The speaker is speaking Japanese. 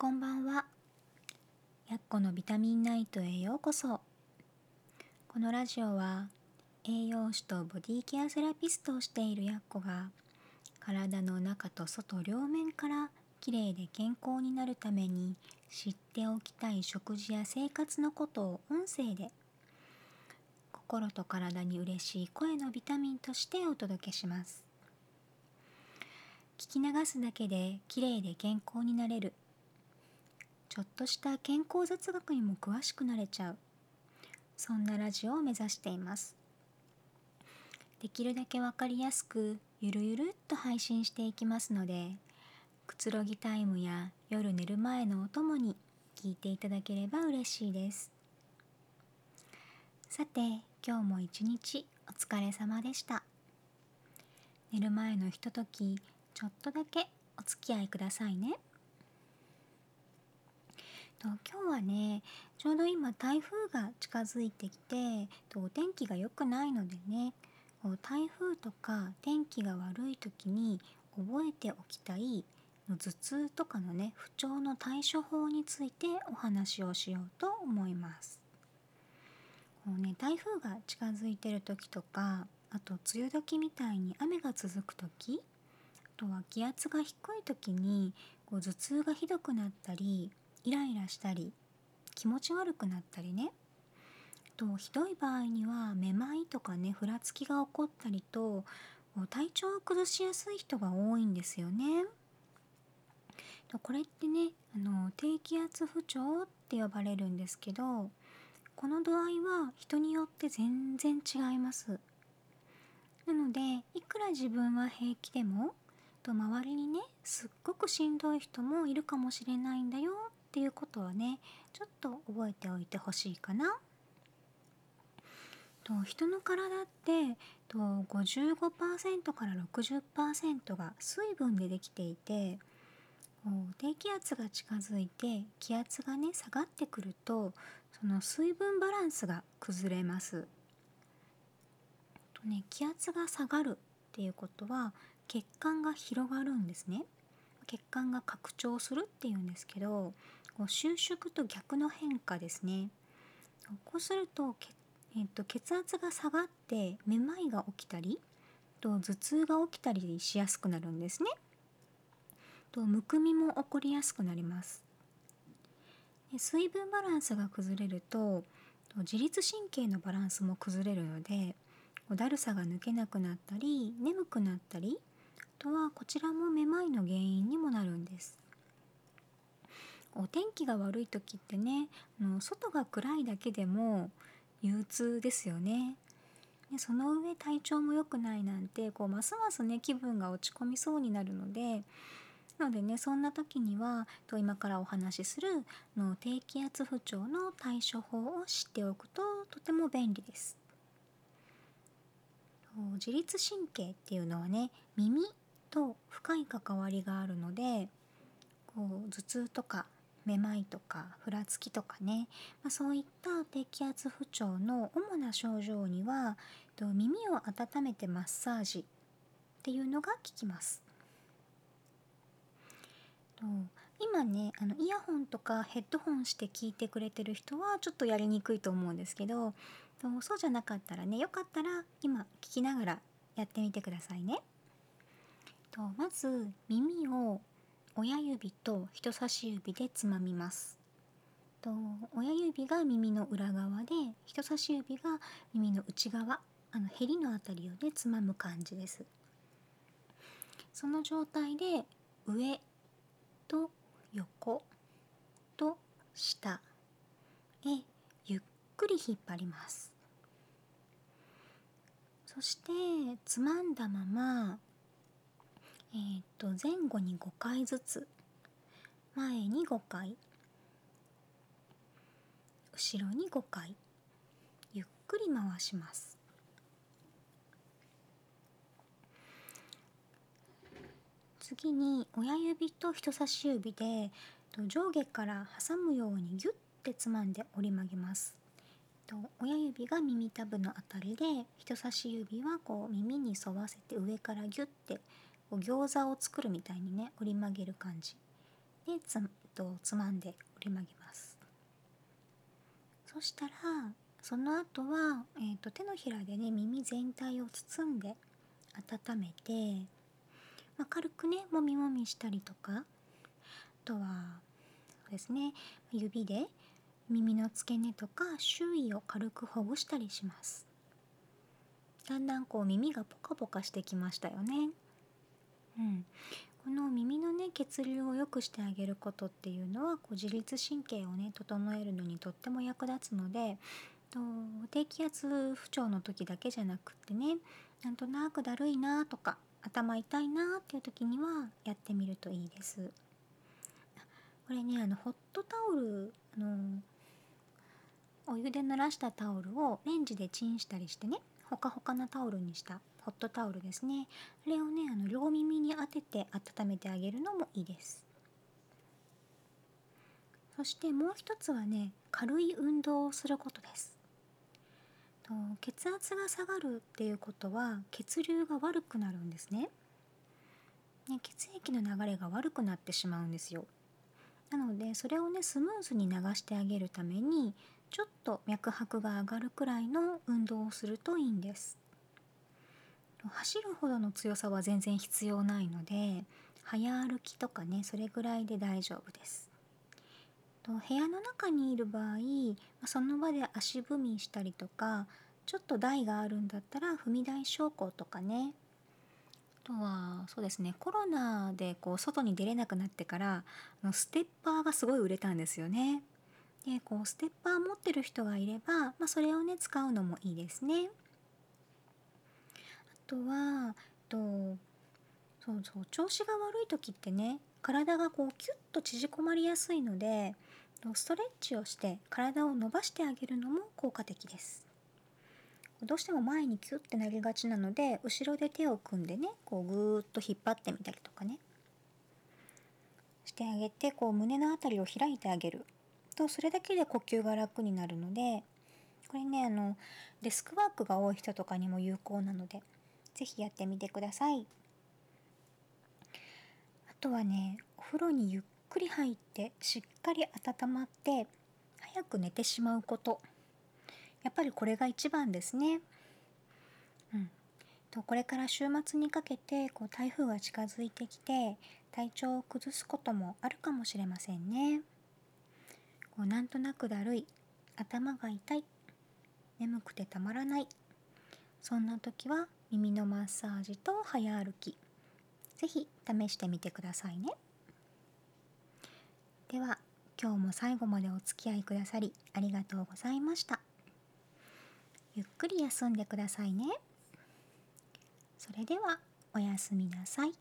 こんばんは。やっこのビタミンナイトへようこそ。このラジオは栄養士とボディケアセラピストをしているやっこが体の中と外両面からきれいで健康になるために知っておきたい食事や生活のことを音声で心と体に嬉しい声のビタミンとしてお届けします。聞き流すだけできれいで健康になれるちょっとした健康雑学にも詳しくなれちゃう。そんなラジオを目指しています。できるだけ分かりやすくゆるゆるっと配信していきますのでくつろぎタイムや夜寝る前のお供に聞いていただければ嬉しいです。さて今日も一日お疲れ様でした。寝る前のひとときちょっとだけお付き合いくださいね。と今日はねちょうど今台風が近づいてきてとお天気が良くないのでね台風とか天気が悪い時に覚えておきたい頭痛とかのね不調の対処法についてお話をしようと思います。こうね、台風が近づいてる時とかあと梅雨時みたいに雨が続く時あとは気圧が低い時にこう頭痛がひどくなったりイライラしたり気持ち悪くなったりねとひどい場合にはめまいとかねふらつきが起こったりと体調を崩しやすい人が多いんですよね。これってねあの低気圧不調って呼ばれるんですけどこの度合いは人によって全然違います。なのでいくら自分は平気でもと周りにねすっごくしんどい人もいるかもしれないんだよっていうことはねちょっと覚えておいてほしいかな。と人の体ってと55%から60%が水分でできていて低気圧が近づいて気圧がね下がってくるとその水分バランスが崩れます。とね気圧が下がるっていうことは血管が広がるんですね。血管が拡張するっていうんですけどこう収縮と逆の変化ですね。こうすると血,、えー、と血圧が下がってめまいが起きたりと頭痛が起きたりしやすくなるんですね。とむくみも起こりやすくなります。水分バランスが崩れると自律神経のバランスも崩れるのでだるさが抜けなくなったり眠くなったりあとはこちらもめまいの原因にもなるんです。お天気が悪い時ってねの外が暗いだけでも憂鬱ですよねでその上体調も良くないなんてこうますますね気分が落ち込みそうになるのでなのでねそんな時にはと今からお話しするの低気圧不調の対処法を知っておくととても便利です。自律神経っていうのはね耳と深い関わりがあるのでこう頭痛とかめまいとかふらつきとかね、まあ、そういった低気圧不調の主な症状には耳を温めてマッサージっていうのが効きます。今ねあのイヤホンとかヘッドホンして聞いてくれてる人はちょっとやりにくいと思うんですけどそうじゃなかったらねよかったら今聞きながらやってみてくださいね。とまず耳を親指と人差し指でつまみます。と親指が耳の裏側で人差し指が耳の内側あのへりのあたりをねつまむ感じです。その状態で上と横と下へゆっくり引っ張ります。そしてつまんだままえー、と前後に5回ずつ。前に5回。後ろに5回。ゆっくり回します。次に親指と人差し指で上下から挟むようにギュッてつまんで折り曲げます。親指が耳たぶのあたりで人差し指はこう耳に沿わせて上からギュッてこう餃子を作るみたいにね折り曲げる感じ。でつとつまんで折り曲げます。そしたらその後は、えーと、手のひらでね耳全体を包んで温めて、まあ、軽くねもみもみしたりとかあとはそうですね指で耳の付け根とか周囲を軽くほぐしたりします。だんだんこう耳がポカポカしてきましたよね。うんこの耳のね血流を良くしてあげることっていうのはこう自律神経をね整えるのにとっても役立つのでと低気圧不調の時だけじゃなくってねなんとなくだるいなとか頭痛いなっていう時にはやってみるといいです。これねあのホットタオルのお湯で濡らしたタオルをレンジでチンしたりしてねほかほかなタオルにしたホットタオルですね。あれをねあの両耳に当てて温めてあげるのもいいです。そしてもう一つはね軽い運動をすることです。血圧が下がるっていうことは血流が悪くなるんですね。ね血液の流れが悪くなってしまうんですよ。なのでそれをねスムーズに流してあげるためにちょっと脈拍が上がるくらいの運動をするといいんです。走るほどの強さは全然必要ないので早歩きとかねそれぐらいで大丈夫です部屋の中にいる場合その場で足踏みしたりとかちょっと台があるんだったら踏み台昇降とかねあとはそうですねコロナでこう外に出れなくなってからステッパーがすごい売れたんですよね。でこうステッパー持ってる人がいれば、まあ、それをね使うのもいいですね。とはとそうそう調子が悪い時ってね体がこうキュッと縮こまりやすいのでストレッチをして体を伸ばしてあげるのも効果的です。どうしても前にキュッてなりがちなので後ろで手を組んでねこうぐーっと引っ張ってみたりとかねしてあげてこう胸の辺りを開いてあげるとそれだけで呼吸が楽になるのでこれねあのデスクワークが多い人とかにも有効なので是非やってみてください。あとはねお風呂にゆっくり入ってしっかり温まって早く寝てしまうこと。やっぱりこれが一番ですね。うん。とこれから週末にかけてこう台風が近づいてきて体調を崩すこともあるかもしれませんね。こうなんとなくだるい。頭が痛い。眠くてたまらない。そんな時は耳のマッサージと早歩き。是非試してみてくださいね。では今日も最後までお付き合いくださりありがとうございました。ゆっくり休んでくださいね。それではおやすみなさい。